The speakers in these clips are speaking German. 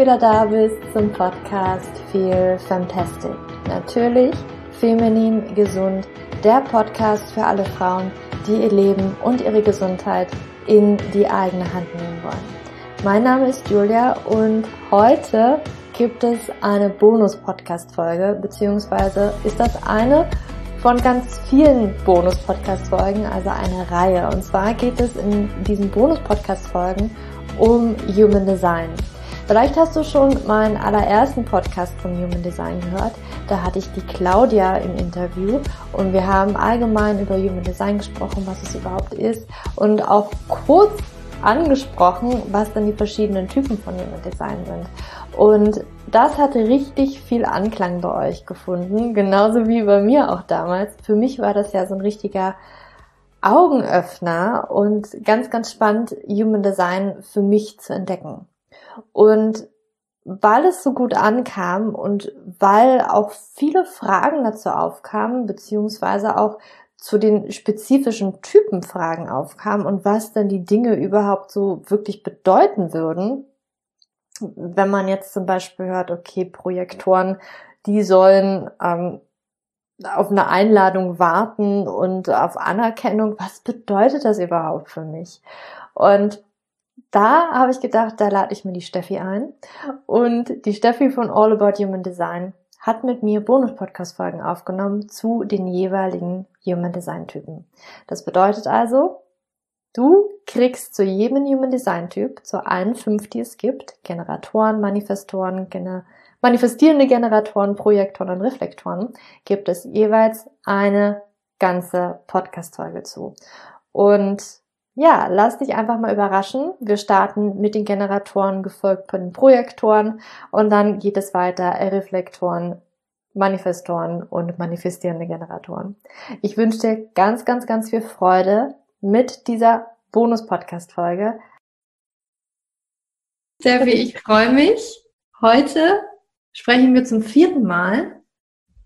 wieder da bist zum Podcast Feel Fantastic. Natürlich feminin gesund, der Podcast für alle Frauen, die ihr Leben und ihre Gesundheit in die eigene Hand nehmen wollen. Mein Name ist Julia und heute gibt es eine Bonus-Podcast-Folge, beziehungsweise ist das eine von ganz vielen Bonus-Podcast-Folgen, also eine Reihe. Und zwar geht es in diesen Bonus-Podcast-Folgen um Human Design. Vielleicht hast du schon meinen allerersten Podcast von Human Design gehört. Da hatte ich die Claudia im Interview und wir haben allgemein über Human Design gesprochen, was es überhaupt ist und auch kurz angesprochen, was dann die verschiedenen Typen von Human Design sind. Und das hatte richtig viel Anklang bei euch gefunden, genauso wie bei mir auch damals. Für mich war das ja so ein richtiger Augenöffner und ganz, ganz spannend, Human Design für mich zu entdecken. Und weil es so gut ankam und weil auch viele Fragen dazu aufkamen, beziehungsweise auch zu den spezifischen Typenfragen aufkamen und was denn die Dinge überhaupt so wirklich bedeuten würden, wenn man jetzt zum Beispiel hört, okay, Projektoren, die sollen ähm, auf eine Einladung warten und auf Anerkennung, was bedeutet das überhaupt für mich? Und da habe ich gedacht, da lade ich mir die Steffi ein. Und die Steffi von All About Human Design hat mit mir Bonus-Podcast-Folgen aufgenommen zu den jeweiligen Human Design-Typen. Das bedeutet also, du kriegst zu jedem Human Design-Typ, zu allen fünf, die es gibt, Generatoren, Manifestoren, Gener manifestierende Generatoren, Projektoren und Reflektoren, gibt es jeweils eine ganze Podcast-Folge zu. Und ja, lass dich einfach mal überraschen. Wir starten mit den Generatoren, gefolgt von den Projektoren und dann geht es weiter, Reflektoren, Manifestoren und manifestierende Generatoren. Ich wünsche dir ganz, ganz, ganz viel Freude mit dieser Bonus-Podcast-Folge. Steffi, ich freue mich. Heute sprechen wir zum vierten Mal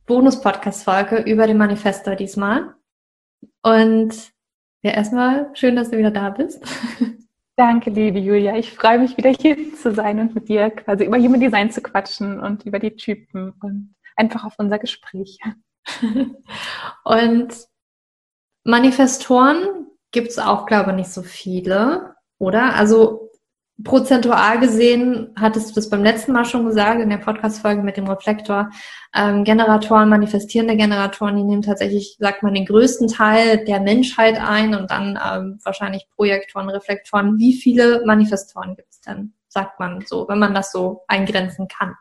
Bonus-Podcast-Folge über den Manifestor diesmal. Und ja, erstmal schön, dass du wieder da bist. Danke, liebe Julia. Ich freue mich wieder hier zu sein und mit dir quasi über Human Design zu quatschen und über die Typen und einfach auf unser Gespräch. und Manifestoren gibt es auch, glaube ich, nicht so viele, oder? Also prozentual gesehen, hattest du das beim letzten Mal schon gesagt, in der Podcast-Folge mit dem Reflektor, ähm, Generatoren, manifestierende Generatoren, die nehmen tatsächlich, sagt man, den größten Teil der Menschheit ein und dann ähm, wahrscheinlich Projektoren, Reflektoren. Wie viele Manifestoren gibt es denn, sagt man so, wenn man das so eingrenzen kann?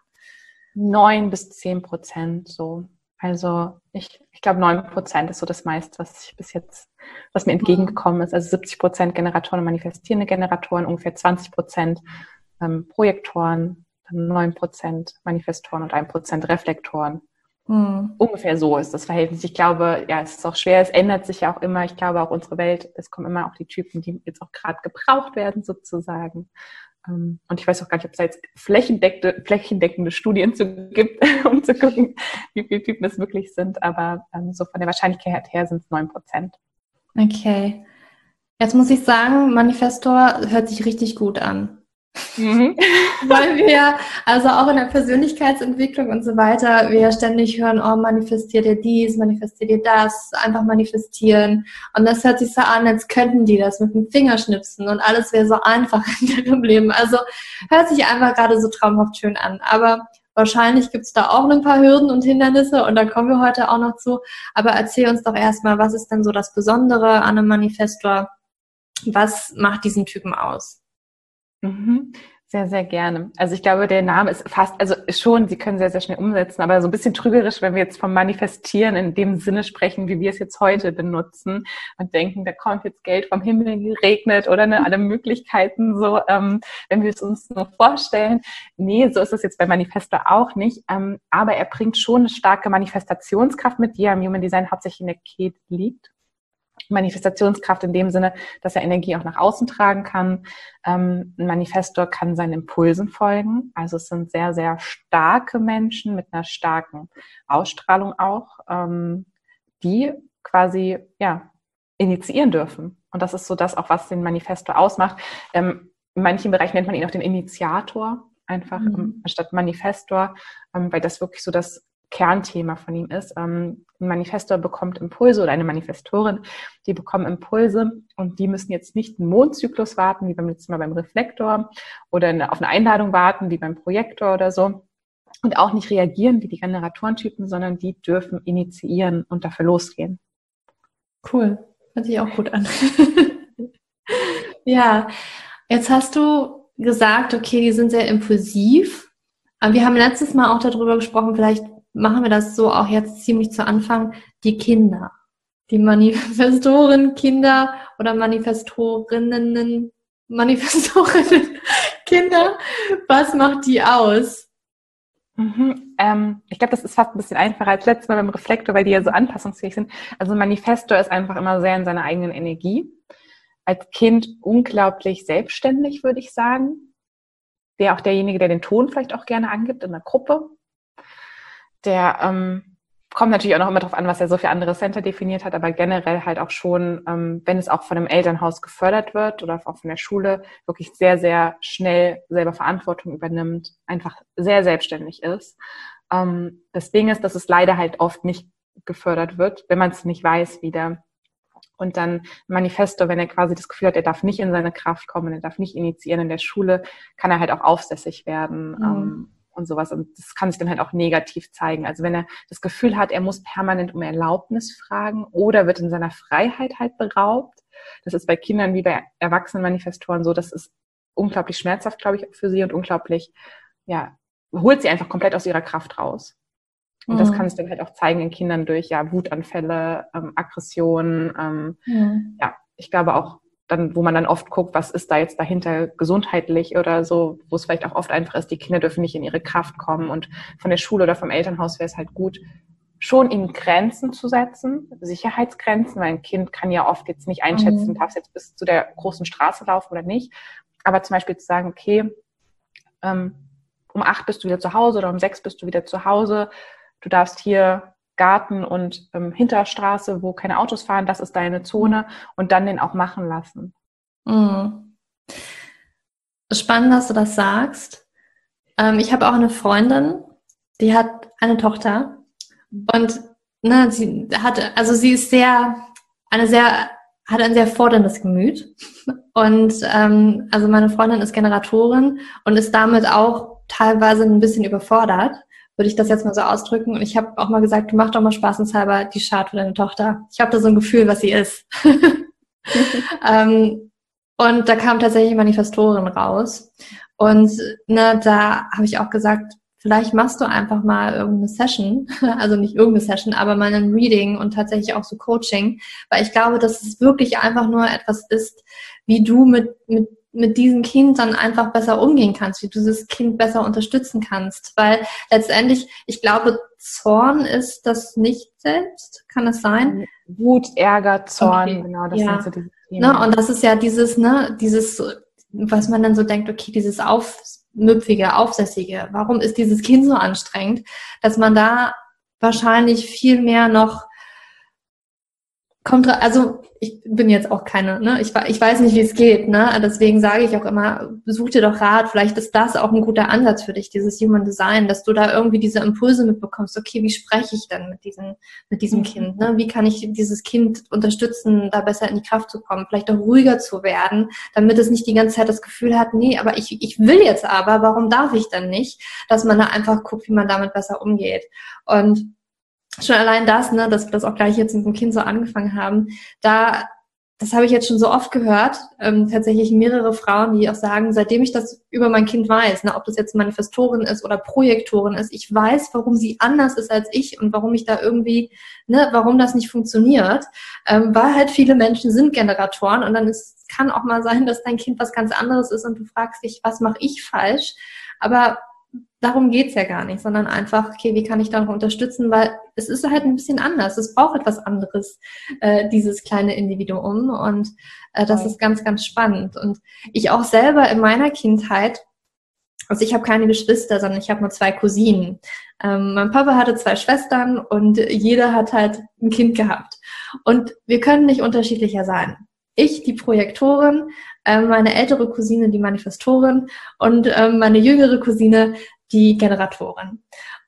Neun bis zehn Prozent so. Also ich, ich glaube, neun Prozent ist so das meiste, was ich bis jetzt, was mir entgegengekommen ist. Also 70 Prozent Generatoren und manifestierende Generatoren, ungefähr 20 Prozent ähm, Projektoren, dann neun Prozent Manifestoren und ein Prozent Reflektoren. Hm. Ungefähr so ist das Verhältnis. Ich glaube, ja, es ist auch schwer, es ändert sich ja auch immer. Ich glaube auch unsere Welt, es kommen immer auch die Typen, die jetzt auch gerade gebraucht werden, sozusagen. Ähm, und ich weiß auch gar nicht, ob es da jetzt flächendeckende, flächendeckende Studien zu gibt, um zu gucken, wie viele Typen es wirklich sind. Aber ähm, so von der Wahrscheinlichkeit her sind es neun Prozent. Okay. Jetzt muss ich sagen, Manifestor hört sich richtig gut an. Mhm. Weil wir, also auch in der Persönlichkeitsentwicklung und so weiter, wir ständig hören, oh, manifestiert dir dies, manifestiert dir das, einfach manifestieren. Und das hört sich so an, als könnten die das mit dem Fingerschnipsen und alles wäre so einfach in ihrem Leben. Also hört sich einfach gerade so traumhaft schön an. Aber wahrscheinlich gibt es da auch ein paar Hürden und Hindernisse und da kommen wir heute auch noch zu. Aber erzähl uns doch erstmal, was ist denn so das Besondere an einem Manifestor? Was macht diesen Typen aus? Mhm. Sehr, sehr gerne. Also ich glaube, der Name ist fast, also schon, Sie können sehr, sehr schnell umsetzen, aber so ein bisschen trügerisch, wenn wir jetzt vom Manifestieren in dem Sinne sprechen, wie wir es jetzt heute benutzen und denken, da kommt jetzt Geld vom Himmel geregnet oder ne, alle Möglichkeiten so, ähm, wenn wir es uns nur vorstellen. Nee, so ist es jetzt bei Manifesto auch nicht. Ähm, aber er bringt schon eine starke Manifestationskraft mit, die ja im Human Design hauptsächlich in der Kate liegt. Manifestationskraft in dem Sinne, dass er Energie auch nach außen tragen kann. Ähm, ein Manifestor kann seinen Impulsen folgen. Also es sind sehr, sehr starke Menschen mit einer starken Ausstrahlung auch, ähm, die quasi ja initiieren dürfen. Und das ist so das auch, was den Manifestor ausmacht. Ähm, in manchen Bereichen nennt man ihn auch den Initiator. einfach mhm. anstatt Manifestor, ähm, weil das wirklich so das Kernthema von ihm ist. Ähm, ein Manifestor bekommt Impulse oder eine Manifestorin, die bekommen Impulse und die müssen jetzt nicht einen Mondzyklus warten, wie beim letzten Mal beim Reflektor oder eine, auf eine Einladung warten, wie beim Projektor oder so. Und auch nicht reagieren wie die Generatorentypen, sondern die dürfen initiieren und dafür losgehen. Cool. Hört sich auch gut an. ja, jetzt hast du gesagt, okay, die sind sehr impulsiv. Aber wir haben letztes Mal auch darüber gesprochen, vielleicht machen wir das so auch jetzt ziemlich zu Anfang, die Kinder. Die Manifestoren, Kinder oder Manifestorinnen, Manifestorinnen, Kinder, was macht die aus? Mhm, ähm, ich glaube, das ist fast ein bisschen einfacher als letztes Mal beim Reflektor, weil die ja so anpassungsfähig sind. Also Manifestor ist einfach immer sehr in seiner eigenen Energie. Als Kind unglaublich selbstständig, würde ich sagen. Der auch derjenige, der den Ton vielleicht auch gerne angibt in der Gruppe der ähm, kommt natürlich auch noch immer darauf an, was er so für andere Center definiert hat, aber generell halt auch schon, ähm, wenn es auch von einem Elternhaus gefördert wird oder auch von der Schule, wirklich sehr, sehr schnell selber Verantwortung übernimmt, einfach sehr selbstständig ist. Ähm, das Ding ist, dass es leider halt oft nicht gefördert wird, wenn man es nicht weiß wieder. Und dann Manifesto, wenn er quasi das Gefühl hat, er darf nicht in seine Kraft kommen, er darf nicht initiieren in der Schule, kann er halt auch aufsässig werden. Mhm. Ähm, und sowas. Und das kann sich dann halt auch negativ zeigen. Also wenn er das Gefühl hat, er muss permanent um Erlaubnis fragen oder wird in seiner Freiheit halt beraubt. Das ist bei Kindern wie bei Erwachsenenmanifestoren so, das ist unglaublich schmerzhaft, glaube ich, für sie und unglaublich, ja, holt sie einfach komplett aus ihrer Kraft raus. Und mhm. das kann sich dann halt auch zeigen in Kindern durch ja Wutanfälle, ähm, Aggressionen. Ähm, mhm. Ja, ich glaube auch dann, wo man dann oft guckt, was ist da jetzt dahinter gesundheitlich oder so, wo es vielleicht auch oft einfach ist, die Kinder dürfen nicht in ihre Kraft kommen und von der Schule oder vom Elternhaus wäre es halt gut, schon ihnen Grenzen zu setzen, Sicherheitsgrenzen, weil ein Kind kann ja oft jetzt nicht einschätzen, mhm. darf es jetzt bis zu der großen Straße laufen oder nicht. Aber zum Beispiel zu sagen, okay, ähm, um acht bist du wieder zu Hause oder um sechs bist du wieder zu Hause. Du darfst hier Garten und ähm, Hinterstraße, wo keine Autos fahren, das ist deine Zone und dann den auch machen lassen. Mhm. Spannend, dass du das sagst. Ähm, ich habe auch eine Freundin, die hat eine Tochter und ne, sie hat, also sie ist sehr, eine sehr, hat ein sehr forderndes Gemüt und ähm, also meine Freundin ist Generatorin und ist damit auch teilweise ein bisschen überfordert würde ich das jetzt mal so ausdrücken. Und ich habe auch mal gesagt, du mach doch mal spaßenshalber die Chart für deine Tochter. Ich habe da so ein Gefühl, was sie ist. ähm, und da kam tatsächlich Manifestorin raus. Und ne, da habe ich auch gesagt, vielleicht machst du einfach mal irgendeine Session, also nicht irgendeine Session, aber mal ein Reading und tatsächlich auch so Coaching, weil ich glaube, dass es wirklich einfach nur etwas ist, wie du mit, mit mit diesem Kind dann einfach besser umgehen kannst, wie du dieses Kind besser unterstützen kannst. Weil letztendlich, ich glaube, Zorn ist das nicht selbst. Kann das sein? Wut, Ärger, Zorn, okay. genau, das ja. sind so diese Themen. Ne? Und das ist ja dieses, ne, dieses, was man dann so denkt, okay, dieses aufmüpfige, aufsässige, warum ist dieses Kind so anstrengend, dass man da wahrscheinlich viel mehr noch kommt, also ich bin jetzt auch keine, ne, ich, ich weiß nicht, wie es geht, ne, deswegen sage ich auch immer, such dir doch Rat, vielleicht ist das auch ein guter Ansatz für dich, dieses Human Design, dass du da irgendwie diese Impulse mitbekommst, okay, wie spreche ich denn mit diesem, mit diesem mhm. Kind, ne, wie kann ich dieses Kind unterstützen, da besser in die Kraft zu kommen, vielleicht auch ruhiger zu werden, damit es nicht die ganze Zeit das Gefühl hat, nee, aber ich, ich will jetzt aber, warum darf ich dann nicht, dass man da einfach guckt, wie man damit besser umgeht. Und schon allein das, ne, dass wir das auch gleich jetzt mit dem Kind so angefangen haben, da, das habe ich jetzt schon so oft gehört, ähm, tatsächlich mehrere Frauen, die auch sagen, seitdem ich das über mein Kind weiß, ne, ob das jetzt Manifestorin ist oder Projektorin ist, ich weiß, warum sie anders ist als ich und warum ich da irgendwie, ne, warum das nicht funktioniert, ähm, weil halt viele Menschen sind Generatoren und dann ist, kann auch mal sein, dass dein Kind was ganz anderes ist und du fragst dich, was mache ich falsch? Aber darum geht's ja gar nicht, sondern einfach, okay, wie kann ich da noch unterstützen, weil es ist halt ein bisschen anders. Es braucht etwas anderes, äh, dieses kleine Individuum. Und äh, das ist ganz, ganz spannend. Und ich auch selber in meiner Kindheit, also ich habe keine Geschwister, sondern ich habe nur zwei Cousinen. Ähm, mein Papa hatte zwei Schwestern und jeder hat halt ein Kind gehabt. Und wir können nicht unterschiedlicher sein. Ich, die Projektorin, meine ältere Cousine die Manifestorin und ähm, meine jüngere Cousine die Generatorin.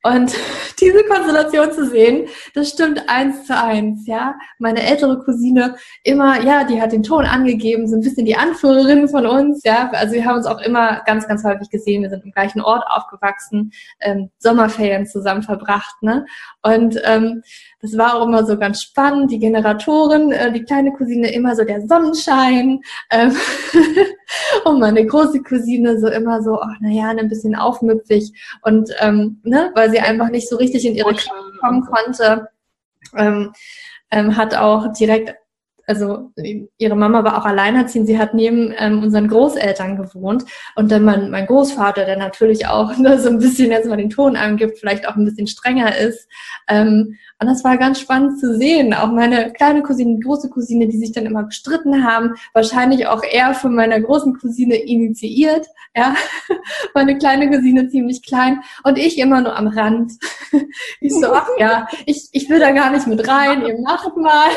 Und diese Konstellation zu sehen, das stimmt eins zu eins, ja. Meine ältere Cousine immer, ja, die hat den Ton angegeben, so ein bisschen die Anführerin von uns, ja. Also wir haben uns auch immer ganz, ganz häufig gesehen. Wir sind im gleichen Ort aufgewachsen, ähm, Sommerferien zusammen verbracht, ne. Und ähm, das war auch immer so ganz spannend. Die Generatorin, äh, die kleine Cousine immer so der Sonnenschein. Ähm und meine große Cousine so immer so, ach naja, ein bisschen aufmüpfig und ähm, ne, weil sie einfach nicht so richtig in ihre Kraft kommen konnte, ähm, ähm, hat auch direkt also ihre Mama war auch alleinerziehend, sie hat neben ähm, unseren Großeltern gewohnt und dann mein, mein Großvater, der natürlich auch ne, so ein bisschen jetzt mal den Ton angibt, vielleicht auch ein bisschen strenger ist. Ähm, und das war ganz spannend zu sehen. Auch meine kleine Cousine, große Cousine, die sich dann immer gestritten haben, wahrscheinlich auch eher von meiner großen Cousine initiiert. Ja, meine kleine Cousine ziemlich klein und ich immer nur am Rand. Ich so, ach ja, ich, ich will da gar nicht mit rein, ihr macht mal.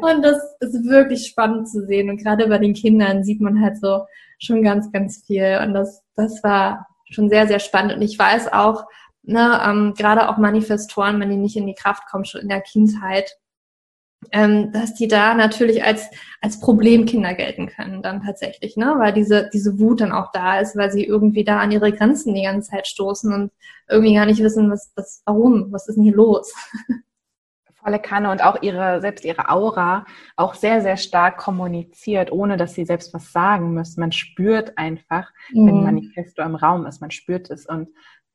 Und das ist wirklich spannend zu sehen. Und gerade bei den Kindern sieht man halt so schon ganz, ganz viel. Und das, das war schon sehr, sehr spannend. Und ich weiß auch, ne, ähm, gerade auch Manifestoren, wenn die nicht in die Kraft kommen, schon in der Kindheit, ähm, dass die da natürlich als, als Problemkinder gelten können dann tatsächlich, ne? weil diese, diese Wut dann auch da ist, weil sie irgendwie da an ihre Grenzen die ganze Zeit stoßen und irgendwie gar nicht wissen, was, was, warum, was ist denn hier los? volle Kanne und auch ihre, selbst ihre Aura auch sehr, sehr stark kommuniziert, ohne dass sie selbst was sagen müssen. Man spürt einfach, mhm. wenn Manifesto im Raum ist, man spürt es und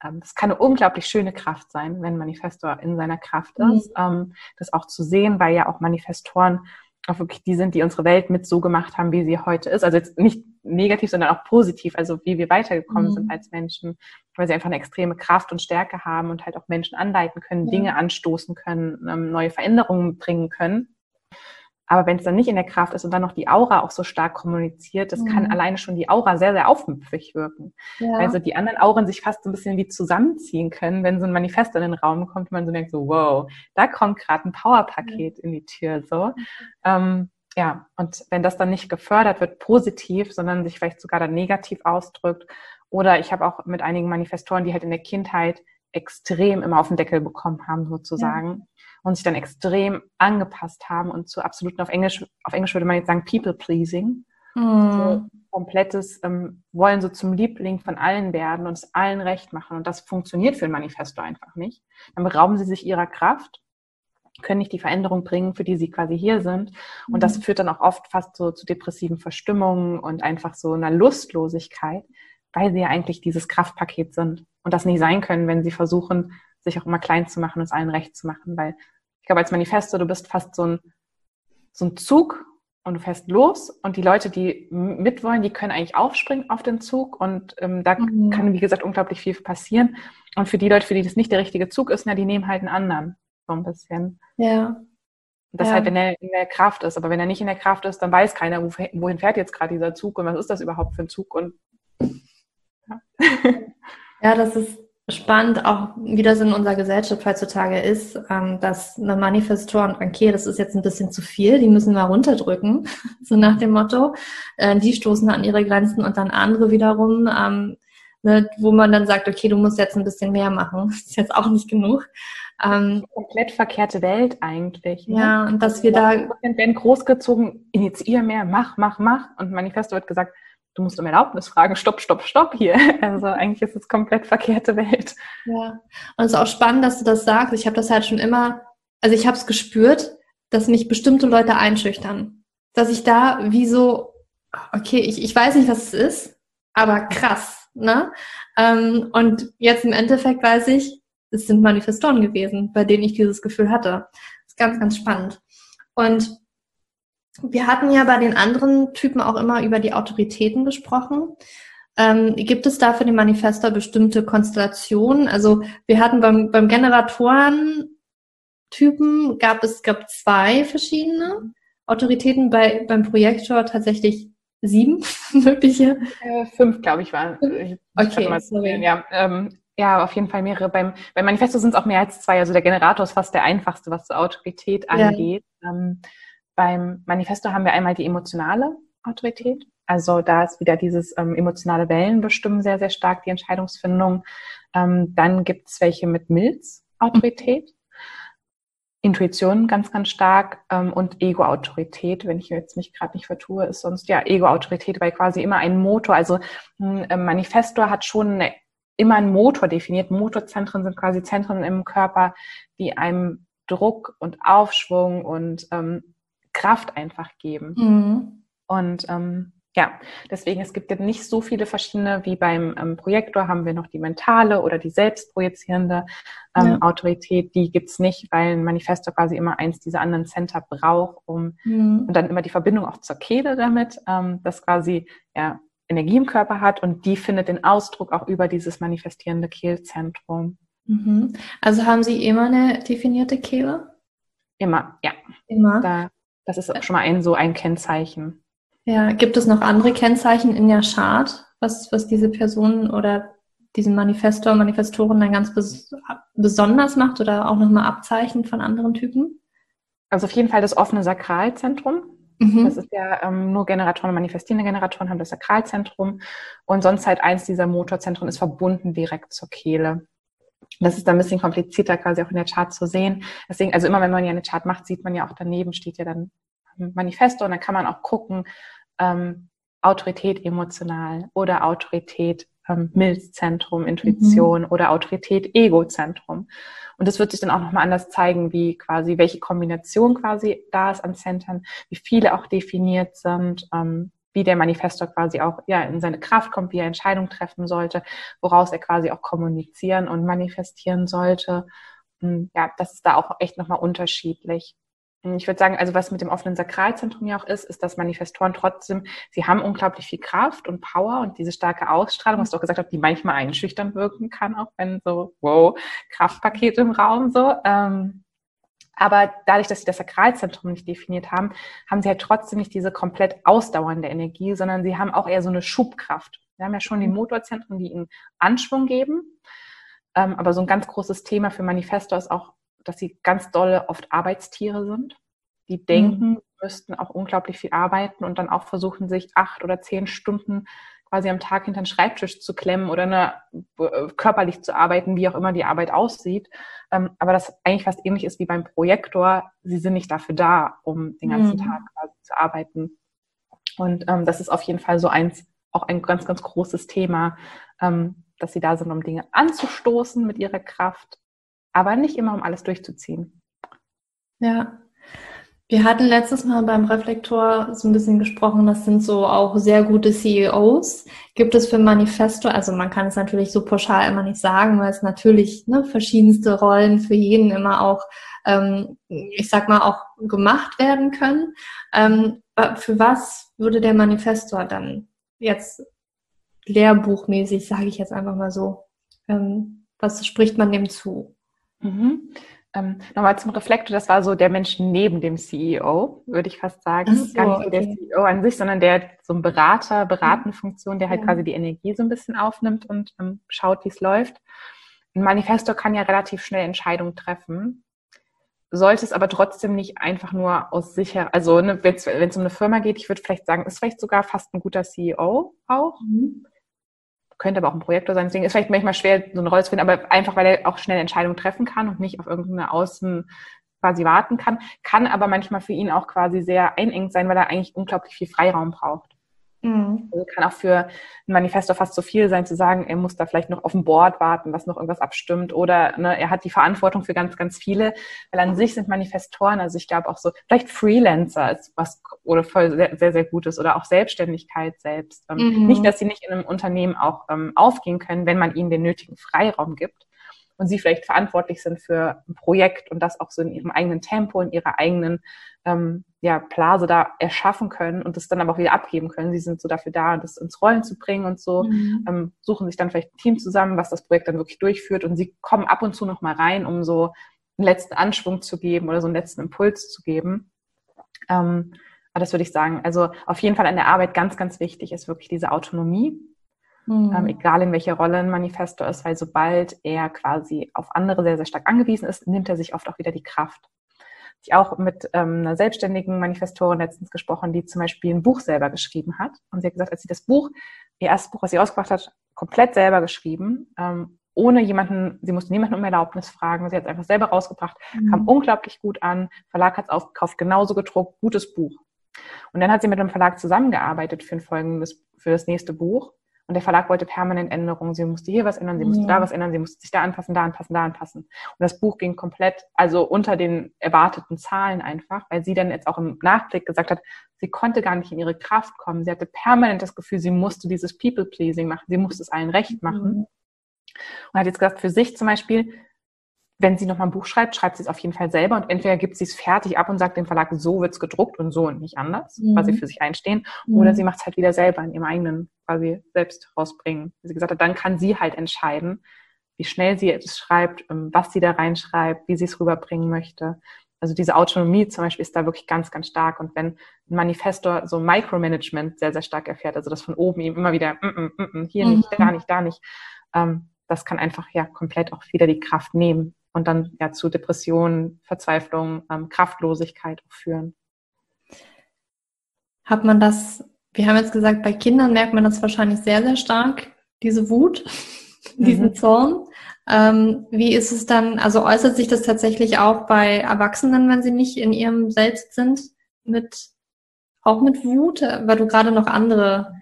ähm, das kann eine unglaublich schöne Kraft sein, wenn Manifesto in seiner Kraft mhm. ist, ähm, das auch zu sehen, weil ja auch Manifestoren auch wirklich die sind, die unsere Welt mit so gemacht haben, wie sie heute ist. Also jetzt nicht negativ, sondern auch positiv, also wie wir weitergekommen mhm. sind als Menschen, weil sie einfach eine extreme Kraft und Stärke haben und halt auch Menschen anleiten können, ja. Dinge anstoßen können, ähm, neue Veränderungen bringen können. Aber wenn es dann nicht in der Kraft ist und dann noch die Aura auch so stark kommuniziert, das mhm. kann alleine schon die Aura sehr, sehr aufmüpfig wirken. Ja. Also die anderen Auren sich fast so ein bisschen wie zusammenziehen können, wenn so ein Manifest in den Raum kommt und man so denkt so, wow, da kommt gerade ein Powerpaket mhm. in die Tür, so. Ähm, ja, und wenn das dann nicht gefördert wird, positiv, sondern sich vielleicht sogar dann negativ ausdrückt, oder ich habe auch mit einigen Manifestoren, die halt in der Kindheit extrem immer auf den Deckel bekommen haben, sozusagen. Ja und sich dann extrem angepasst haben und zu absoluten, auf Englisch, auf Englisch würde man jetzt sagen, people-pleasing. Mm. So komplettes ähm, Wollen so zum Liebling von allen werden und es allen recht machen. Und das funktioniert für ein Manifesto einfach nicht. Dann berauben sie sich ihrer Kraft, können nicht die Veränderung bringen, für die sie quasi hier sind. Und das mhm. führt dann auch oft fast so zu depressiven Verstimmungen und einfach so einer Lustlosigkeit, weil sie ja eigentlich dieses Kraftpaket sind und das nicht sein können, wenn sie versuchen, sich auch immer klein zu machen und es allen recht zu machen, weil ich glaube, als Manifesto, du bist fast so ein, so ein Zug und du fährst los und die Leute, die mitwollen, die können eigentlich aufspringen auf den Zug und ähm, da mhm. kann, wie gesagt, unglaublich viel passieren. Und für die Leute, für die das nicht der richtige Zug ist, na, die nehmen halt einen anderen, so ein bisschen. Ja. Und das ja. halt, wenn er in der Kraft ist. Aber wenn er nicht in der Kraft ist, dann weiß keiner, wohin fährt jetzt gerade dieser Zug und was ist das überhaupt für ein Zug und ja. ja, das ist spannend, auch wie das in unserer Gesellschaft heutzutage ist, ähm, dass eine Manifestor und okay, das ist jetzt ein bisschen zu viel, die müssen wir runterdrücken, so nach dem Motto. Äh, die stoßen an ihre Grenzen und dann andere wiederum, ähm, ne, wo man dann sagt, okay, du musst jetzt ein bisschen mehr machen, das ist jetzt auch nicht genug. Ähm, komplett verkehrte Welt eigentlich. Ne? Ja, und dass wir da werden großgezogen, initiier mehr, mach, mach, mach. Und Manifesto wird gesagt, du musst um Erlaubnis fragen, stopp, stopp, stopp hier. Also eigentlich ist es komplett verkehrte Welt. Ja, und es ist auch spannend, dass du das sagst. Ich habe das halt schon immer, also ich habe es gespürt, dass mich bestimmte Leute einschüchtern. Dass ich da wie so, okay, ich, ich weiß nicht, was es ist, aber krass, ne? Ähm, und jetzt im Endeffekt weiß ich, es sind Manifestoren gewesen, bei denen ich dieses Gefühl hatte. Das ist ganz, ganz spannend. Und wir hatten ja bei den anderen Typen auch immer über die Autoritäten gesprochen. Ähm, gibt es da für den Manifester bestimmte Konstellationen? Also wir hatten beim, beim Generatoren-Typen gab es gab zwei verschiedene Autoritäten, bei, beim Projektor tatsächlich sieben mögliche. Äh, fünf, glaube ich, waren. Ich okay, mal, sorry. Ja, ähm, ja, auf jeden Fall mehrere. Beim, beim Manifesto sind es auch mehr als zwei. Also der Generator ist fast der einfachste, was zur Autorität angeht. Ja. Ähm, beim Manifesto haben wir einmal die emotionale Autorität. Also da ist wieder dieses ähm, emotionale Wellen bestimmen sehr, sehr stark die Entscheidungsfindung. Ähm, dann gibt es welche mit Milz-Autorität. Intuition ganz, ganz stark ähm, und Ego-Autorität, wenn ich jetzt mich gerade nicht vertue, ist sonst ja Ego-Autorität, weil quasi immer ein Motor, also ein ähm, Manifestor hat schon eine, immer einen Motor definiert. Motorzentren sind quasi Zentren im Körper, die einem Druck und Aufschwung und ähm, Kraft einfach geben. Mhm. Und ähm, ja, deswegen, es gibt ja nicht so viele verschiedene, wie beim ähm, Projektor haben wir noch die mentale oder die selbstprojizierende ähm, ja. Autorität. Die gibt's nicht, weil ein Manifesto quasi immer eins dieser anderen Center braucht, um mhm. und dann immer die Verbindung auch zur Kehle damit, ähm, das quasi ja, Energie im Körper hat und die findet den Ausdruck auch über dieses manifestierende Kehlzentrum. Mhm. Also haben Sie immer eine definierte Kehle? Immer, ja. Immer. Da, das ist schon mal ein so ein Kennzeichen. Ja, gibt es noch andere Kennzeichen in der Chart, was, was diese Personen oder diesen Manifestor, Manifestoren dann ganz bes besonders macht oder auch nochmal Abzeichen von anderen Typen? Also auf jeden Fall das offene Sakralzentrum. Mhm. Das ist ja ähm, nur Generatoren, manifestierende Generatoren haben das Sakralzentrum und sonst halt eins dieser Motorzentren ist verbunden direkt zur Kehle. Das ist dann ein bisschen komplizierter quasi auch in der Chart zu sehen. Deswegen, also immer wenn man ja eine Chart macht, sieht man ja auch daneben steht ja dann Manifesto und dann kann man auch gucken, ähm, Autorität emotional oder Autorität ähm, Milzzentrum, Intuition mhm. oder Autorität Egozentrum. Und das wird sich dann auch nochmal anders zeigen, wie quasi, welche Kombination quasi da ist an Centern, wie viele auch definiert sind, ähm, wie der Manifestor quasi auch ja, in seine Kraft kommt, wie er Entscheidungen treffen sollte, woraus er quasi auch kommunizieren und manifestieren sollte. Ja, das ist da auch echt nochmal unterschiedlich. Ich würde sagen, also was mit dem offenen Sakralzentrum ja auch ist, ist, dass Manifestoren trotzdem, sie haben unglaublich viel Kraft und Power und diese starke Ausstrahlung, was du auch gesagt hast, die manchmal einschüchtern wirken kann, auch wenn so, wow, Kraftpakete im Raum so. Ähm, aber dadurch, dass sie das Sakralzentrum nicht definiert haben, haben sie halt trotzdem nicht diese komplett ausdauernde Energie, sondern sie haben auch eher so eine Schubkraft. Wir haben ja schon die mhm. Motorzentren, die ihnen Anschwung geben. Ähm, aber so ein ganz großes Thema für Manifesto ist auch dass sie ganz dolle oft Arbeitstiere sind, die denken, mhm. müssten auch unglaublich viel arbeiten und dann auch versuchen, sich acht oder zehn Stunden quasi am Tag hinter den Schreibtisch zu klemmen oder eine, äh, körperlich zu arbeiten, wie auch immer die Arbeit aussieht. Ähm, aber das eigentlich fast ähnlich ist wie beim Projektor. Sie sind nicht dafür da, um den ganzen mhm. Tag quasi zu arbeiten. Und ähm, das ist auf jeden Fall so eins, auch ein ganz, ganz großes Thema, ähm, dass sie da sind, um Dinge anzustoßen mit ihrer Kraft, aber nicht immer, um alles durchzuziehen. Ja. Wir hatten letztes Mal beim Reflektor so ein bisschen gesprochen, das sind so auch sehr gute CEOs. Gibt es für Manifesto, also man kann es natürlich so pauschal immer nicht sagen, weil es natürlich ne, verschiedenste Rollen für jeden immer auch, ähm, ich sag mal, auch gemacht werden können. Ähm, für was würde der Manifestor dann jetzt lehrbuchmäßig, sage ich jetzt einfach mal so, ähm, was spricht man dem zu? Mhm. Ähm, nochmal zum Reflektor, das war so der Mensch neben dem CEO, würde ich fast sagen. So, Gar nicht so okay. der CEO an sich, sondern der so ein Berater, beratende Funktion, der halt ja. quasi die Energie so ein bisschen aufnimmt und ähm, schaut, wie es läuft. Ein Manifestor kann ja relativ schnell Entscheidungen treffen, sollte es aber trotzdem nicht einfach nur aus sicher, also ne, wenn es um eine Firma geht, ich würde vielleicht sagen, ist vielleicht sogar fast ein guter CEO auch. Mhm könnte aber auch ein Projektor sein. Deswegen ist vielleicht manchmal schwer, so eine Rolle zu finden, aber einfach, weil er auch schnell Entscheidungen treffen kann und nicht auf irgendeine Außen quasi warten kann, kann aber manchmal für ihn auch quasi sehr einengt sein, weil er eigentlich unglaublich viel Freiraum braucht. Mhm. Also kann auch für ein Manifesto fast zu viel sein, zu sagen, er muss da vielleicht noch auf ein Board warten, was noch irgendwas abstimmt oder ne, er hat die Verantwortung für ganz, ganz viele, weil an sich sind Manifestoren, also ich glaube auch so, vielleicht Freelancer ist was oder voll sehr, sehr, sehr Gutes oder auch Selbstständigkeit selbst. Ähm, mhm. Nicht, dass sie nicht in einem Unternehmen auch ähm, aufgehen können, wenn man ihnen den nötigen Freiraum gibt und sie vielleicht verantwortlich sind für ein Projekt und das auch so in ihrem eigenen Tempo, in ihrer eigenen ähm, ja, Blase da erschaffen können und das dann aber auch wieder abgeben können. Sie sind so dafür da, das ins Rollen zu bringen und so, mhm. ähm, suchen sich dann vielleicht ein Team zusammen, was das Projekt dann wirklich durchführt und sie kommen ab und zu noch mal rein, um so einen letzten Anschwung zu geben oder so einen letzten Impuls zu geben. Ähm, aber das würde ich sagen. Also auf jeden Fall an der Arbeit ganz, ganz wichtig ist wirklich diese Autonomie. Mhm. Ähm, egal in welcher Rolle ein Manifesto ist, weil sobald er quasi auf andere sehr, sehr stark angewiesen ist, nimmt er sich oft auch wieder die Kraft. ich auch mit ähm, einer selbstständigen Manifestorin letztens gesprochen, die zum Beispiel ein Buch selber geschrieben hat. Und sie hat gesagt, als sie das Buch, ihr erstes Buch, was sie rausgebracht hat, komplett selber geschrieben, ähm, ohne jemanden, sie musste niemanden um Erlaubnis fragen, sie hat es einfach selber rausgebracht, mhm. kam unglaublich gut an, Verlag hat es aufgekauft, genauso gedruckt, gutes Buch. Und dann hat sie mit einem Verlag zusammengearbeitet für ein folgendes, für das nächste Buch. Und der Verlag wollte permanent Änderungen. Sie musste hier was ändern, sie musste ja. da was ändern, sie musste sich da anpassen, da anpassen, da anpassen. Und das Buch ging komplett, also unter den erwarteten Zahlen einfach, weil sie dann jetzt auch im Nachblick gesagt hat, sie konnte gar nicht in ihre Kraft kommen. Sie hatte permanent das Gefühl, sie musste dieses People-Pleasing machen, sie musste es allen recht machen. Mhm. Und hat jetzt gesagt, für sich zum Beispiel, wenn sie nochmal ein Buch schreibt, schreibt sie es auf jeden Fall selber und entweder gibt sie es fertig ab und sagt dem Verlag, so wird's gedruckt und so und nicht anders, mhm. quasi für sich einstehen, mhm. oder sie macht es halt wieder selber in ihrem eigenen, quasi selbst rausbringen. Wie sie gesagt hat, dann kann sie halt entscheiden, wie schnell sie es schreibt, ähm, was sie da reinschreibt, wie sie es rüberbringen möchte. Also diese Autonomie zum Beispiel ist da wirklich ganz, ganz stark. Und wenn ein Manifestor so Micromanagement sehr, sehr stark erfährt, also das von oben ihm immer wieder, mm, mm, mm, mm hier nicht, mhm. da nicht, da nicht, ähm, das kann einfach ja komplett auch wieder die Kraft nehmen und dann ja zu Depressionen, Verzweiflung, ähm, Kraftlosigkeit auch führen. Hat man das, wir haben jetzt gesagt, bei Kindern merkt man das wahrscheinlich sehr, sehr stark, diese Wut, diesen mhm. Zorn. Ähm, wie ist es dann, also äußert sich das tatsächlich auch bei Erwachsenen, wenn sie nicht in ihrem Selbst sind, mit, auch mit Wut, weil du gerade noch andere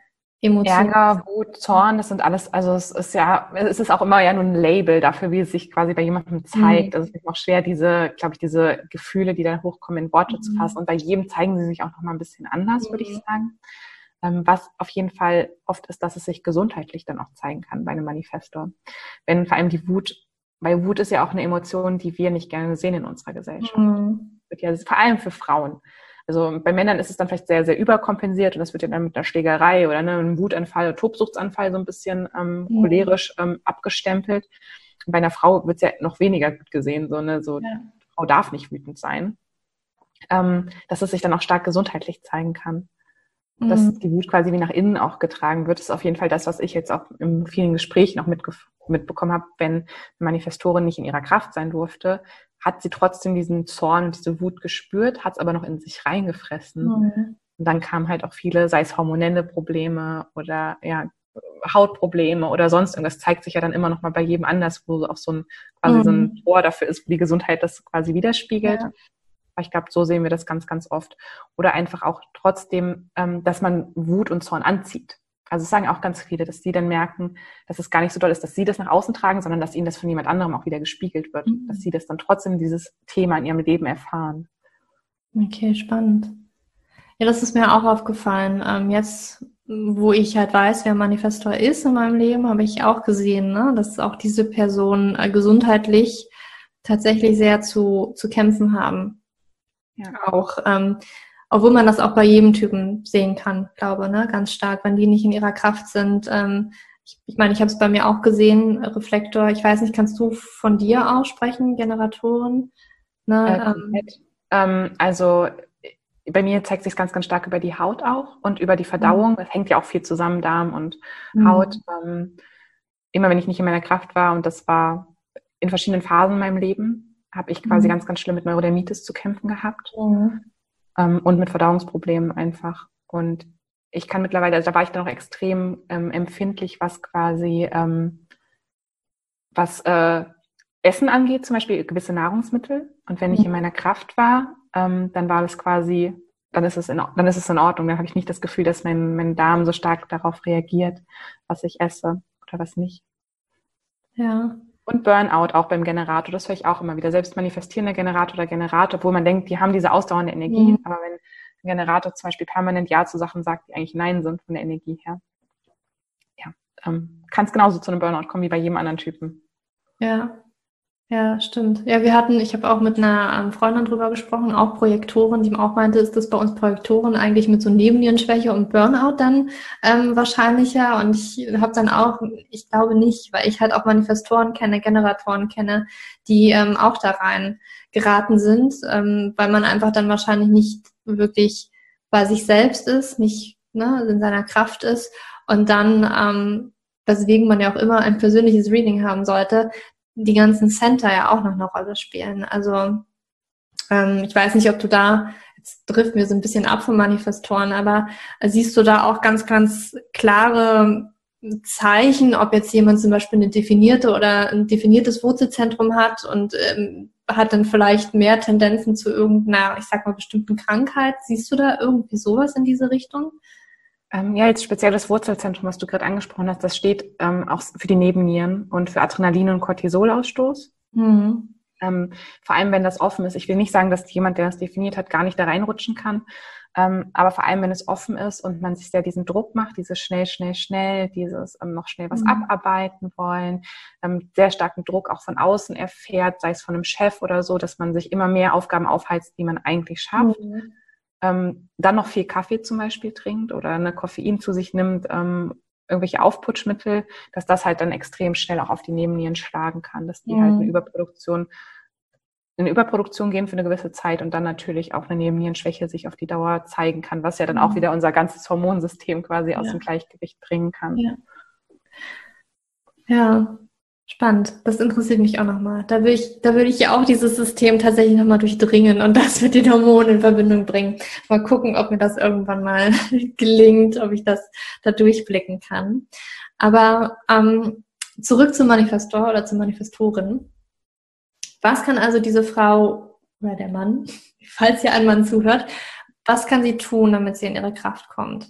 Emotionen. Ärger, Wut, Zorn, das sind alles, also es ist ja, es ist auch immer ja nur ein Label dafür, wie es sich quasi bei jemandem zeigt. Mhm. Also es ist auch schwer, diese, glaube ich, diese Gefühle, die dann hochkommen, in Worte mhm. zu fassen. Und bei jedem zeigen sie sich auch nochmal ein bisschen anders, mhm. würde ich mhm. sagen. Ähm, was auf jeden Fall oft ist, dass es sich gesundheitlich dann auch zeigen kann bei einem Manifestor. Wenn vor allem die Wut, weil Wut ist ja auch eine Emotion, die wir nicht gerne sehen in unserer Gesellschaft. Mhm. Wird ja vor allem für Frauen also bei Männern ist es dann vielleicht sehr, sehr überkompensiert und das wird ja dann mit einer Schlägerei oder ne, einem Wutanfall, oder Tobsuchtsanfall so ein bisschen ähm, ja. cholerisch ähm, abgestempelt. Und bei einer Frau wird es ja noch weniger gut gesehen, so ne, so ja. Frau darf nicht wütend sein. Ähm, dass es sich dann auch stark gesundheitlich zeigen kann. Mhm. Dass die Wut quasi wie nach innen auch getragen wird, ist auf jeden Fall das, was ich jetzt auch in vielen Gesprächen auch mitbekommen habe, wenn eine Manifestorin nicht in ihrer Kraft sein durfte, hat sie trotzdem diesen Zorn und diese Wut gespürt, hat es aber noch in sich reingefressen. Mhm. Und dann kamen halt auch viele, sei es hormonelle Probleme oder ja, Hautprobleme oder sonst irgendwas, zeigt sich ja dann immer noch mal bei jedem anders, wo auch so ein quasi mhm. so ein mhm. Tor dafür ist, wo die Gesundheit das quasi widerspiegelt. Ja. Aber ich glaube, so sehen wir das ganz, ganz oft. Oder einfach auch trotzdem, ähm, dass man Wut und Zorn anzieht. Also es sagen auch ganz viele, dass sie dann merken, dass es gar nicht so doll ist, dass sie das nach außen tragen, sondern dass ihnen das von jemand anderem auch wieder gespiegelt wird. Mhm. Dass sie das dann trotzdem dieses Thema in ihrem Leben erfahren. Okay, spannend. Ja, das ist mir auch aufgefallen. Ähm, jetzt, wo ich halt weiß, wer Manifestor ist in meinem Leben, habe ich auch gesehen, ne, dass auch diese Personen äh, gesundheitlich tatsächlich sehr zu, zu kämpfen haben. Ja. Auch ähm, obwohl man das auch bei jedem Typen sehen kann, glaube ne, ganz stark, wenn die nicht in ihrer Kraft sind. Ähm, ich, ich meine, ich habe es bei mir auch gesehen, Reflektor. Ich weiß nicht, kannst du von dir aussprechen, Generatoren? Ne, äh, ähm, ähm, also bei mir zeigt sich ganz, ganz stark über die Haut auch und über die Verdauung. Mhm. Das hängt ja auch viel zusammen, Darm und mhm. Haut. Ähm, immer wenn ich nicht in meiner Kraft war und das war in verschiedenen Phasen in meinem Leben, habe ich quasi mhm. ganz, ganz schlimm mit Neurodermitis zu kämpfen gehabt. Mhm ähm, und mit Verdauungsproblemen einfach. Und ich kann mittlerweile, also da war ich dann auch extrem ähm, empfindlich, was quasi, ähm, was äh, Essen angeht, zum Beispiel gewisse Nahrungsmittel. Und wenn ich in mhm. meiner Kraft war, ähm, dann war das quasi, dann ist es in, dann ist es in Ordnung. Dann habe ich nicht das Gefühl, dass mein, mein Darm so stark darauf reagiert, was ich esse oder was nicht. Ja. Und Burnout auch beim Generator, das höre ich auch immer wieder. Selbst manifestierender Generator oder Generator, obwohl man denkt, die haben diese ausdauernde Energie, mhm. aber wenn ein Generator zum Beispiel permanent Ja zu Sachen sagt, die eigentlich Nein sind von der Energie her, ja, ähm, kann es genauso zu einem Burnout kommen wie bei jedem anderen Typen. Ja, ja, stimmt. Ja, wir hatten, ich habe auch mit einer ähm, Freundin drüber gesprochen, auch Projektoren, die auch meinte, ist das bei uns Projektoren eigentlich mit so Nebennierenschwäche und Burnout dann ähm, wahrscheinlicher. Und ich habe dann auch, ich glaube nicht, weil ich halt auch Manifestoren kenne, Generatoren kenne, die ähm, auch da rein geraten sind, ähm, weil man einfach dann wahrscheinlich nicht wirklich bei sich selbst ist, nicht ne, in seiner Kraft ist und dann ähm, weswegen man ja auch immer ein persönliches Reading haben sollte, die ganzen Center ja auch noch eine Rolle spielen. Also Ähm, ich weiß nicht, ob du da, jetzt driften wir so ein bisschen ab von Manifestoren, aber siehst du da auch ganz, ganz klare Zeichen, ob jetzt jemand zum Beispiel eine definierte oder ein definiertes Wurzelzentrum hat und ähm, hat dann vielleicht mehr Tendenzen zu irgendeiner, ich sag mal, bestimmten Krankheit. Siehst du da irgendwie sowas in diese Richtung? Ähm, ja, jetzt speziell das Wurzelzentrum, was du gerade angesprochen hast, das steht ähm, auch für die Nebennieren und für Adrenalin- und Cortisolausstoß. Mhm. Ähm, vor allem, wenn das offen ist. Ich will nicht sagen, dass jemand, der das definiert hat, gar nicht da reinrutschen kann. Ähm, aber vor allem, wenn es offen ist und man sich sehr diesen Druck macht, dieses schnell, schnell, schnell, dieses ähm, noch schnell was mhm. abarbeiten wollen, ähm, sehr starken Druck auch von außen erfährt, sei es von einem Chef oder so, dass man sich immer mehr Aufgaben aufheizt, die man eigentlich schafft. Mhm. Ähm, dann noch viel Kaffee zum Beispiel trinkt oder eine Koffein zu sich nimmt, ähm, irgendwelche Aufputschmittel, dass das halt dann extrem schnell auch auf die Nebennieren schlagen kann, dass die mhm. halt eine Überproduktion in Überproduktion gehen für eine gewisse Zeit und dann natürlich auch eine Nebennierenschwäche sich auf die Dauer zeigen kann, was ja dann auch mhm. wieder unser ganzes Hormonsystem quasi ja. aus dem Gleichgewicht bringen kann. Ja. ja, spannend. Das interessiert mich auch nochmal. Da würde ich, da würde ich ja auch dieses System tatsächlich nochmal durchdringen und das mit den Hormonen in Verbindung bringen. Mal gucken, ob mir das irgendwann mal gelingt, ob ich das da durchblicken kann. Aber ähm, zurück zum Manifestor oder zur Manifestorin. Was kann also diese Frau oder der Mann, falls hier ein Mann zuhört, was kann sie tun, damit sie in ihre Kraft kommt?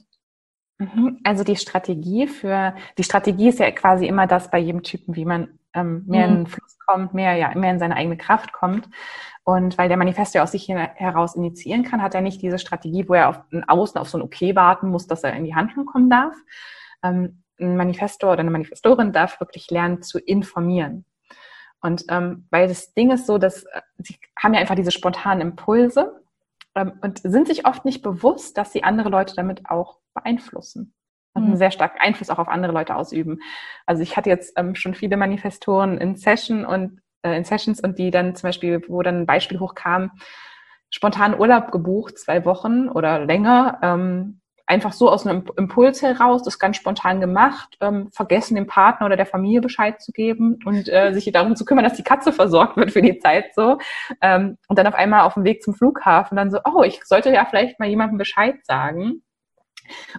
Mhm. Also die Strategie für, die Strategie ist ja quasi immer das bei jedem Typen, wie man ähm, mehr mhm. in den Fluss kommt, mehr, ja, mehr in seine eigene Kraft kommt. Und weil der Manifest ja aus sich heraus initiieren kann, hat er nicht diese Strategie, wo er auf Außen auf so ein Okay warten muss, dass er in die Handlung kommen darf. Ähm, ein Manifestor oder eine Manifestorin darf wirklich lernen zu informieren. Und ähm, weil das Ding ist so, dass äh, sie haben ja einfach diese spontanen Impulse und sind sich oft nicht bewusst, dass sie andere Leute damit auch beeinflussen und einen mhm. sehr starken Einfluss auch auf andere Leute ausüben. Also ich hatte jetzt ähm, schon viele Manifestoren in Session und äh, in Sessions und die dann zum Beispiel, wo dann ein Beispiel hochkam, spontan Urlaub gebucht, zwei Wochen oder länger, ähm, einfach so aus einem Impuls heraus, das ganz spontan gemacht, ähm, vergessen dem Partner oder der Familie Bescheid zu geben und äh, sich darum zu kümmern, dass die Katze versorgt wird für die Zeit so. Ähm, und dann auf einmal auf dem Weg zum Flughafen dann so, oh, ich sollte ja vielleicht mal jemandem Bescheid sagen.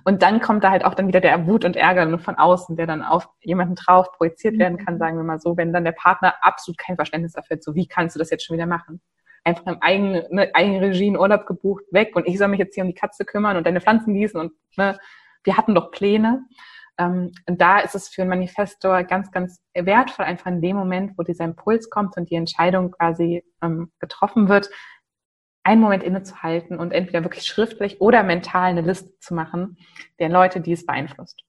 Und dann kommt da halt auch dann wieder der Wut und Ärger von außen, der dann auf jemanden drauf projiziert werden kann, mhm. sagen wir mal so, wenn dann der Partner absolut kein Verständnis dafür hat, so wie kannst du das jetzt schon wieder machen? Einfach im eigenen, ne, eigenen Regie einen Urlaub gebucht, weg und ich soll mich jetzt hier um die Katze kümmern und deine Pflanzen gießen und ne, wir hatten doch Pläne. Ähm, und da ist es für einen Manifestor ganz, ganz wertvoll, einfach in dem Moment, wo dieser Impuls kommt und die Entscheidung quasi ähm, getroffen wird, einen Moment innezuhalten und entweder wirklich schriftlich oder mental eine Liste zu machen der Leute, die es beeinflusst.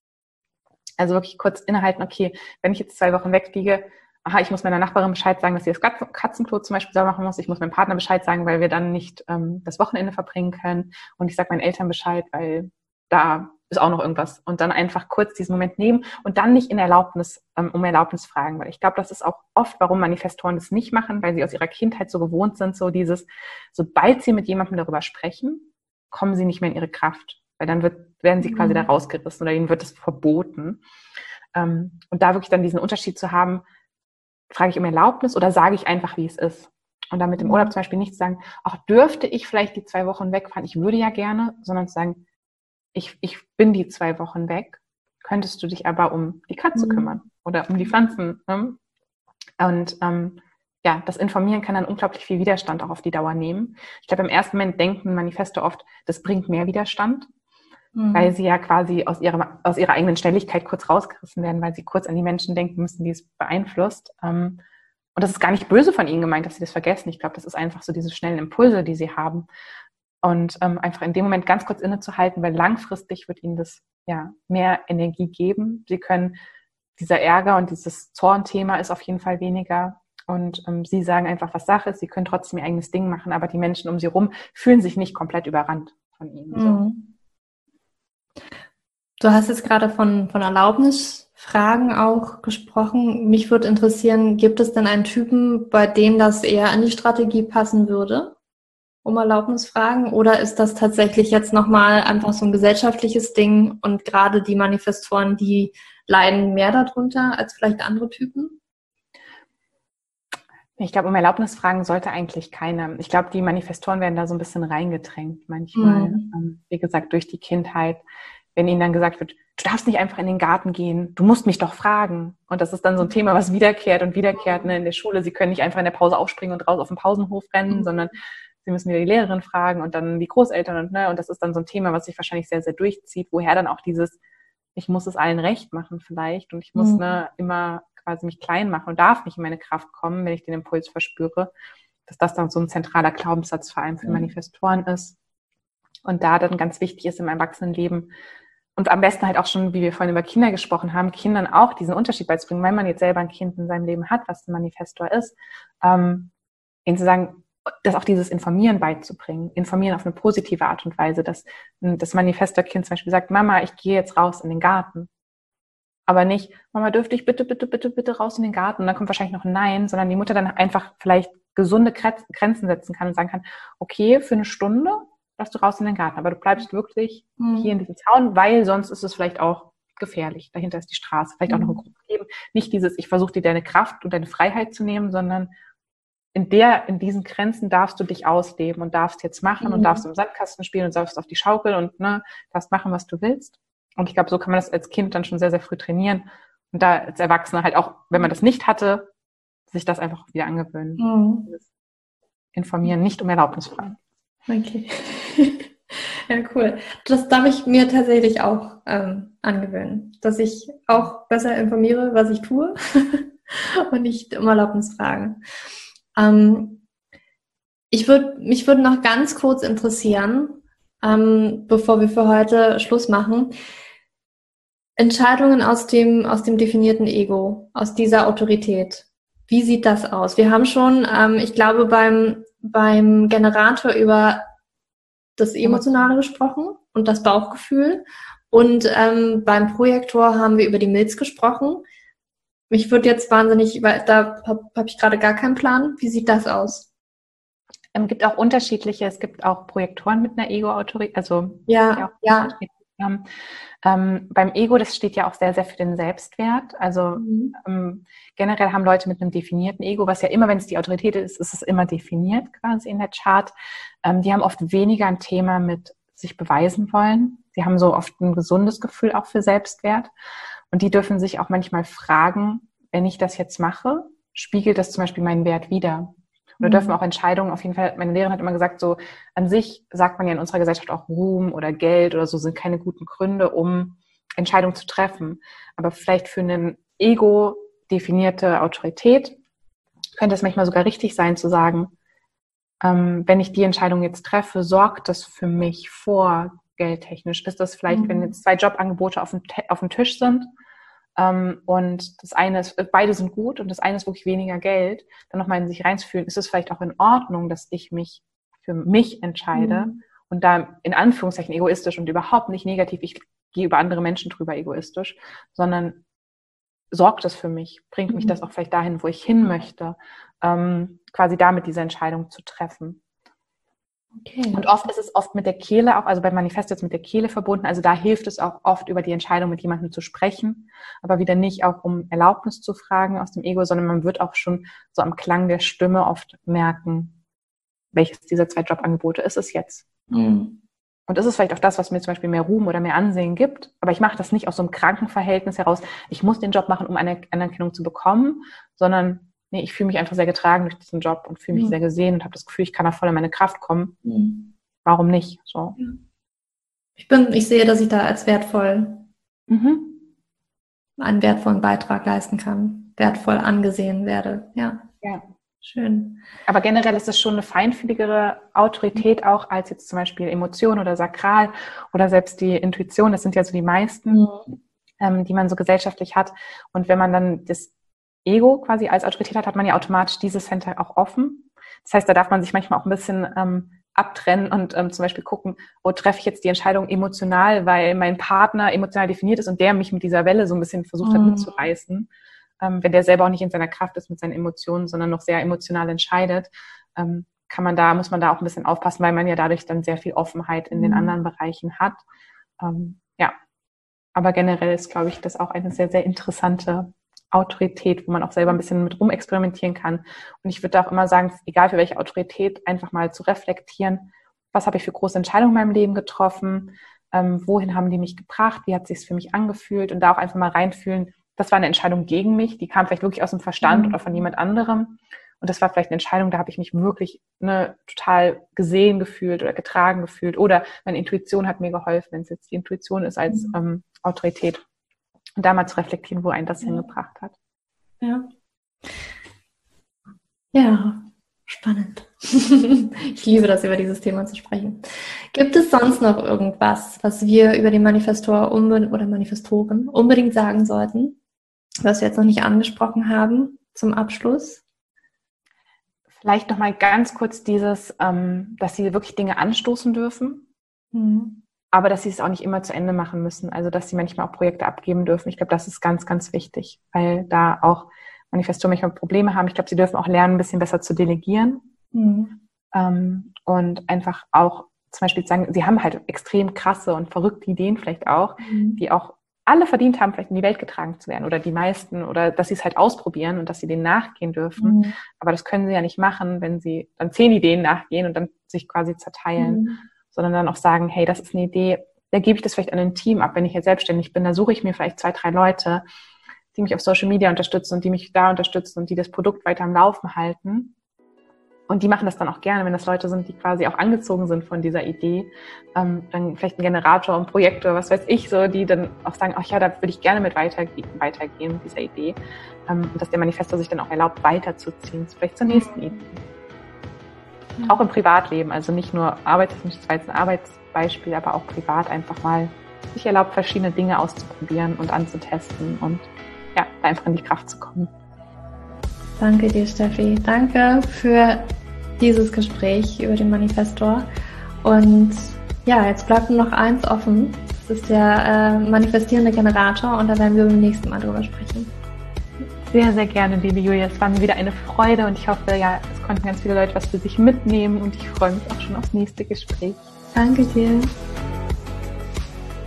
Also wirklich kurz innehalten, okay, wenn ich jetzt zwei Wochen wegfliege, aha, ich muss meiner Nachbarin Bescheid sagen, dass sie das Katzenklo zum Beispiel sauber machen muss. Ich muss meinem Partner Bescheid sagen, weil wir dann nicht ähm, das Wochenende verbringen können. Und ich sage meinen Eltern Bescheid, weil da ist auch noch irgendwas. Und dann einfach kurz diesen Moment nehmen und dann nicht in Erlaubnis, ähm, um Erlaubnis fragen. Weil ich glaube, das ist auch oft, warum Manifestoren das nicht machen, weil sie aus ihrer Kindheit so gewohnt sind, so dieses, sobald sie mit jemandem darüber sprechen, kommen sie nicht mehr in ihre Kraft. Weil dann wird, werden sie quasi mhm. da rausgerissen oder ihnen wird es verboten. Ähm, und da wirklich dann diesen Unterschied zu haben, frage ich um Erlaubnis oder sage ich einfach, wie es ist? Und damit im. Urlaub zum Beispiel nicht sagen, ach, dürfte ich vielleicht die zwei Wochen wegfahren? Ich würde ja gerne, sondern zu sagen, ich, ich bin die zwei Wochen weg. Könntest du dich aber um die Katze mhm. kümmern oder um die Pflanzen? Ne? Und ähm, ja, das Informieren kann dann unglaublich viel Widerstand auch auf die Dauer nehmen. Ich glaube, im ersten Moment denken Manifesto oft, das bringt mehr Widerstand mhm. weil sie ja quasi aus ihrer, aus ihrer eigenen Schnelligkeit kurz rausgerissen werden, weil sie kurz an die Menschen denken müssen, die es beeinflusst. Ähm, und das ist gar nicht böse von ihnen gemeint, dass sie das vergessen. Ich glaube, das ist einfach so diese schnellen Impulse, die sie haben. Und ähm, einfach in dem Moment ganz kurz innezuhalten, weil langfristig wird ihnen das ja mehr Energie geben. Sie können, dieser Ärger und dieses Zornthema ist auf jeden Fall weniger. Und ähm, sie sagen einfach, was Sache ist. Sie können trotzdem ihr eigenes Ding machen, aber die Menschen um sie rum fühlen sich nicht komplett überrannt von ihnen. Mhm. Du hast jetzt gerade von, von Erlaubnisfragen auch gesprochen. Mich würde interessieren, gibt es denn einen Typen, bei dem das eher an die Strategie passen würde, um Erlaubnisfragen? Oder ist das tatsächlich jetzt nochmal einfach so ein gesellschaftliches Ding und gerade die Manifestoren, die leiden mehr darunter als vielleicht andere Typen? Ich glaube, um Erlaubnis fragen sollte eigentlich keiner. Ich glaube, die Manifestoren werden da so ein bisschen reingedrängt manchmal. Mhm. Ähm, wie gesagt, durch die Kindheit. Wenn ihnen dann gesagt wird, du darfst nicht einfach in den Garten gehen, du musst mich doch fragen. Und das ist dann so ein Thema, was wiederkehrt und wiederkehrt ne, in der Schule. Sie können nicht einfach in der Pause aufspringen und raus auf den Pausenhof rennen, mhm. sondern sie müssen wieder die Lehrerin fragen und dann die Großeltern und ne, und das ist dann so ein Thema, was sich wahrscheinlich sehr, sehr durchzieht, woher dann auch dieses, ich muss es allen recht machen vielleicht und ich muss mhm. ne, immer quasi mich klein machen und darf nicht in meine Kraft kommen, wenn ich den Impuls verspüre, dass das dann so ein zentraler Glaubenssatz vor allem für Manifestoren ist. Und da dann ganz wichtig ist im Erwachsenenleben und am besten halt auch schon, wie wir vorhin über Kinder gesprochen haben, Kindern auch diesen Unterschied beizubringen, wenn man jetzt selber ein Kind in seinem Leben hat, was ein Manifestor ist, ähm, ihnen zu sagen, das auch dieses Informieren beizubringen, informieren auf eine positive Art und Weise, dass das Manifestor-Kind zum Beispiel sagt, Mama, ich gehe jetzt raus in den Garten. Aber nicht, Mama, dürfte ich bitte, bitte, bitte, bitte raus in den Garten? Und dann kommt wahrscheinlich noch ein Nein, sondern die Mutter dann einfach vielleicht gesunde Grenzen setzen kann und sagen kann, okay, für eine Stunde darfst du raus in den Garten, aber du bleibst wirklich mhm. hier in diesem Zaun, weil sonst ist es vielleicht auch gefährlich. Dahinter ist die Straße, vielleicht auch noch ein mhm. Gruppe geben. Nicht dieses, ich versuche dir deine Kraft und deine Freiheit zu nehmen, sondern in der, in diesen Grenzen darfst du dich ausleben und darfst jetzt machen mhm. und darfst im Sandkasten spielen und darfst auf die Schaukel und ne, darfst machen, was du willst. Und ich glaube, so kann man das als Kind dann schon sehr, sehr früh trainieren. Und da als Erwachsener halt auch, wenn man das nicht hatte, sich das einfach wieder angewöhnen. Mhm. Informieren, nicht um Erlaubnis fragen. Okay. ja, cool. Das darf ich mir tatsächlich auch ähm, angewöhnen, dass ich auch besser informiere, was ich tue und nicht um Erlaubnis frage. Ähm, ich würde, mich würde noch ganz kurz interessieren, ähm, bevor wir für heute Schluss machen. Entscheidungen aus dem, aus dem definierten Ego, aus dieser Autorität. Wie sieht das aus? Wir haben schon, ähm, ich glaube, beim, beim Generator über das Emotionale gesprochen und das Bauchgefühl. Und ähm, beim Projektor haben wir über die Milz gesprochen. Mich würde jetzt wahnsinnig, weil da habe hab ich gerade gar keinen Plan. Wie sieht das aus? Es ähm, gibt auch unterschiedliche, es gibt auch Projektoren mit einer Ego-Autorität, also ja, ja. Ähm, ähm, beim Ego, das steht ja auch sehr, sehr für den Selbstwert. Also mhm. ähm, generell haben Leute mit einem definierten Ego, was ja immer, wenn es die Autorität ist, ist es immer definiert quasi in der Chart. Ähm, die haben oft weniger ein Thema mit sich beweisen wollen. Sie haben so oft ein gesundes Gefühl auch für Selbstwert. Und die dürfen sich auch manchmal fragen, wenn ich das jetzt mache, spiegelt das zum Beispiel meinen Wert wieder? Oder dürfen mhm. auch Entscheidungen, auf jeden Fall, meine Lehrerin hat immer gesagt, so an sich sagt man ja in unserer Gesellschaft auch Ruhm oder Geld oder so sind keine guten Gründe, um Entscheidungen zu treffen. Aber vielleicht für eine ego-definierte Autorität könnte es manchmal sogar richtig sein zu sagen, ähm, wenn ich die Entscheidung jetzt treffe, sorgt das für mich vor geldtechnisch? Ist das vielleicht, mhm. wenn jetzt zwei Jobangebote auf dem, auf dem Tisch sind und das eine ist, beide sind gut und das eine ist wirklich weniger Geld, dann nochmal in sich reinzufühlen, ist es vielleicht auch in Ordnung, dass ich mich für mich entscheide mhm. und da in Anführungszeichen egoistisch und überhaupt nicht negativ, ich gehe über andere Menschen drüber egoistisch, sondern sorgt es für mich, bringt mich mhm. das auch vielleicht dahin, wo ich hin möchte, ähm, quasi damit diese Entscheidung zu treffen. Okay. Und oft ist es oft mit der Kehle auch, also bei Manifest jetzt mit der Kehle verbunden. Also da hilft es auch oft über die Entscheidung mit jemandem zu sprechen, aber wieder nicht auch um Erlaubnis zu fragen aus dem Ego, sondern man wird auch schon so am Klang der Stimme oft merken, welches dieser zwei Jobangebote ist es jetzt. Mhm. Und ist es vielleicht auch das, was mir zum Beispiel mehr Ruhm oder mehr Ansehen gibt. Aber ich mache das nicht aus so einem Krankenverhältnis heraus. Ich muss den Job machen, um eine Anerkennung zu bekommen, sondern nee, ich fühle mich einfach sehr getragen durch diesen Job und fühle mich mhm. sehr gesehen und habe das Gefühl, ich kann da voll in meine Kraft kommen. Mhm. Warum nicht? So. Ich bin, ich sehe, dass ich da als wertvoll mhm. einen wertvollen Beitrag leisten kann, wertvoll angesehen werde. Ja. Ja. Schön. Aber generell ist es schon eine feinfühligere Autorität auch als jetzt zum Beispiel Emotion oder Sakral oder selbst die Intuition. Das sind ja so die meisten, mhm. ähm, die man so gesellschaftlich hat. Und wenn man dann das Ego quasi als Autorität hat, hat man ja automatisch dieses Center auch offen. Das heißt, da darf man sich manchmal auch ein bisschen ähm, abtrennen und ähm, zum Beispiel gucken, wo treffe ich jetzt die Entscheidung emotional, weil mein Partner emotional definiert ist und der mich mit dieser Welle so ein bisschen versucht hat mhm. mitzureißen. Ähm, wenn der selber auch nicht in seiner Kraft ist mit seinen Emotionen, sondern noch sehr emotional entscheidet, ähm, kann man da, muss man da auch ein bisschen aufpassen, weil man ja dadurch dann sehr viel Offenheit in mhm. den anderen Bereichen hat. Ähm, ja. Aber generell ist, glaube ich, das auch eine sehr, sehr interessante Autorität, wo man auch selber ein bisschen mit rumexperimentieren kann. Und ich würde auch immer sagen, egal für welche Autorität, einfach mal zu reflektieren, was habe ich für große Entscheidungen in meinem Leben getroffen, ähm, wohin haben die mich gebracht, wie hat sich für mich angefühlt und da auch einfach mal reinfühlen, das war eine Entscheidung gegen mich, die kam vielleicht wirklich aus dem Verstand mhm. oder von jemand anderem. Und das war vielleicht eine Entscheidung, da habe ich mich wirklich ne, total gesehen gefühlt oder getragen gefühlt. Oder meine Intuition hat mir geholfen, wenn es jetzt die Intuition ist als mhm. ähm, Autorität. Und da mal zu reflektieren, wo einen das ja. hingebracht hat. Ja. Ja, spannend. ich liebe das, über dieses Thema zu sprechen. Gibt es sonst noch irgendwas, was wir über den Manifestor oder Manifestoren unbedingt sagen sollten, was wir jetzt noch nicht angesprochen haben zum Abschluss? Vielleicht noch mal ganz kurz dieses, ähm, dass sie wirklich Dinge anstoßen dürfen. Mhm aber dass sie es auch nicht immer zu Ende machen müssen. Also dass sie manchmal auch Projekte abgeben dürfen. Ich glaube, das ist ganz, ganz wichtig, weil da auch Manifestoren manchmal Probleme haben. Ich glaube, sie dürfen auch lernen, ein bisschen besser zu delegieren mhm. ähm, und einfach auch zum Beispiel sagen, sie haben halt extrem krasse und verrückte Ideen vielleicht auch, mhm. die auch alle verdient haben, vielleicht in die Welt getragen zu werden oder die meisten oder dass sie es halt ausprobieren und dass sie denen nachgehen dürfen. Mhm. Aber das können sie ja nicht machen, wenn sie dann zehn Ideen nachgehen und dann sich quasi zerteilen. Sondern dann auch sagen, hey, das ist eine Idee, da gebe ich das vielleicht an ein Team ab. Wenn ich jetzt selbstständig bin, da suche ich mir vielleicht zwei, drei Leute, die mich auf Social Media unterstützen und die mich da unterstützen und die das Produkt weiter am Laufen halten. Und die machen das dann auch gerne, wenn das Leute sind, die quasi auch angezogen sind von dieser Idee. Ähm, dann vielleicht ein Generator, ein Projektor, was weiß ich, so, die dann auch sagen, ach ja, da würde ich gerne mit weitergehen, weitergehen dieser Idee. Ähm, und dass der Manifestor sich dann auch erlaubt, weiterzuziehen, vielleicht zur nächsten Idee. Auch im Privatleben, also nicht nur arbeitstechnisch, das war jetzt ein Arbeitsbeispiel, aber auch privat einfach mal sich erlaubt, verschiedene Dinge auszuprobieren und anzutesten und ja, einfach in die Kraft zu kommen. Danke dir, Steffi. Danke für dieses Gespräch über den Manifestor. Und ja, jetzt bleibt nur noch eins offen. Das ist der äh, manifestierende Generator und da werden wir beim nächsten Mal drüber sprechen. Sehr, sehr gerne, liebe Julia. Es war mir wieder eine Freude und ich hoffe, ja, es konnten ganz viele Leute was für sich mitnehmen und ich freue mich auch schon aufs nächste Gespräch. Danke dir.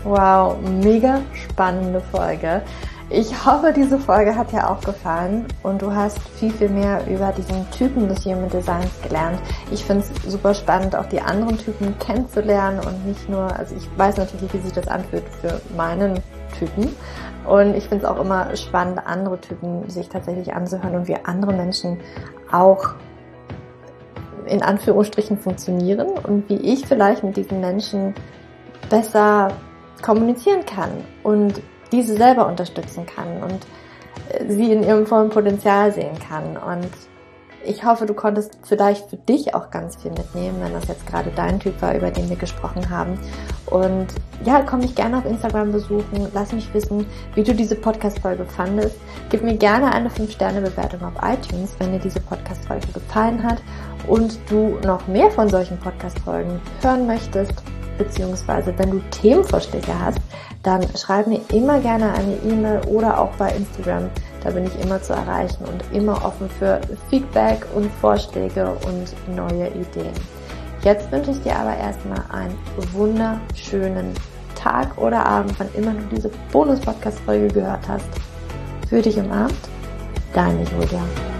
Wow, mega spannende Folge. Ich hoffe, diese Folge hat dir auch gefallen und du hast viel, viel mehr über diesen Typen des Human Designs gelernt. Ich finde es super spannend, auch die anderen Typen kennenzulernen und nicht nur, also ich weiß natürlich, wie sich das anfühlt für meinen Typen, und ich finde es auch immer spannend, andere Typen sich tatsächlich anzuhören und wie andere Menschen auch in Anführungsstrichen funktionieren und wie ich vielleicht mit diesen Menschen besser kommunizieren kann und diese selber unterstützen kann und sie in ihrem vollen Potenzial sehen kann. Und ich hoffe, du konntest vielleicht für dich auch ganz viel mitnehmen, wenn das jetzt gerade dein Typ war, über den wir gesprochen haben. Und ja, komm mich gerne auf Instagram besuchen. Lass mich wissen, wie du diese Podcast-Folge fandest. Gib mir gerne eine 5-Sterne-Bewertung auf iTunes, wenn dir diese Podcast-Folge gefallen hat und du noch mehr von solchen Podcast-Folgen hören möchtest, beziehungsweise wenn du Themenvorschläge hast, dann schreib mir immer gerne eine E-Mail oder auch bei Instagram da bin ich immer zu erreichen und immer offen für Feedback und Vorschläge und neue Ideen. Jetzt wünsche ich dir aber erstmal einen wunderschönen Tag oder Abend, wann immer du diese Bonus-Podcast-Folge gehört hast. Für dich umarmt, deine Julia.